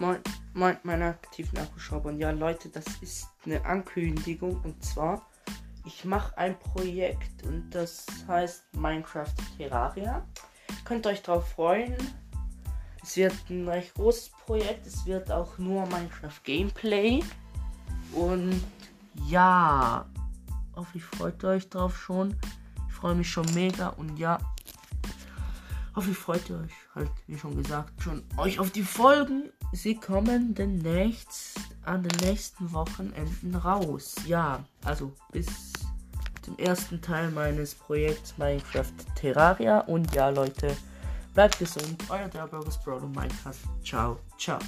Moin, moin, meine aktiven Akkuschrauber. Und ja, Leute, das ist eine Ankündigung. Und zwar, ich mache ein Projekt und das heißt Minecraft Terraria. Könnt euch darauf freuen. Es wird ein recht großes Projekt. Es wird auch nur Minecraft Gameplay. Und ja, hoffentlich freut ihr euch drauf schon. Ich freue mich schon mega. Und ja, freut ihr euch halt, wie schon gesagt, schon euch auf die Folgen sie kommen demnächst an den nächsten Wochenenden raus. Ja, also bis zum ersten Teil meines Projekts Minecraft Terraria. Und ja, Leute, bleibt gesund. Euer Derburgers Brother Minecraft. Ciao, ciao.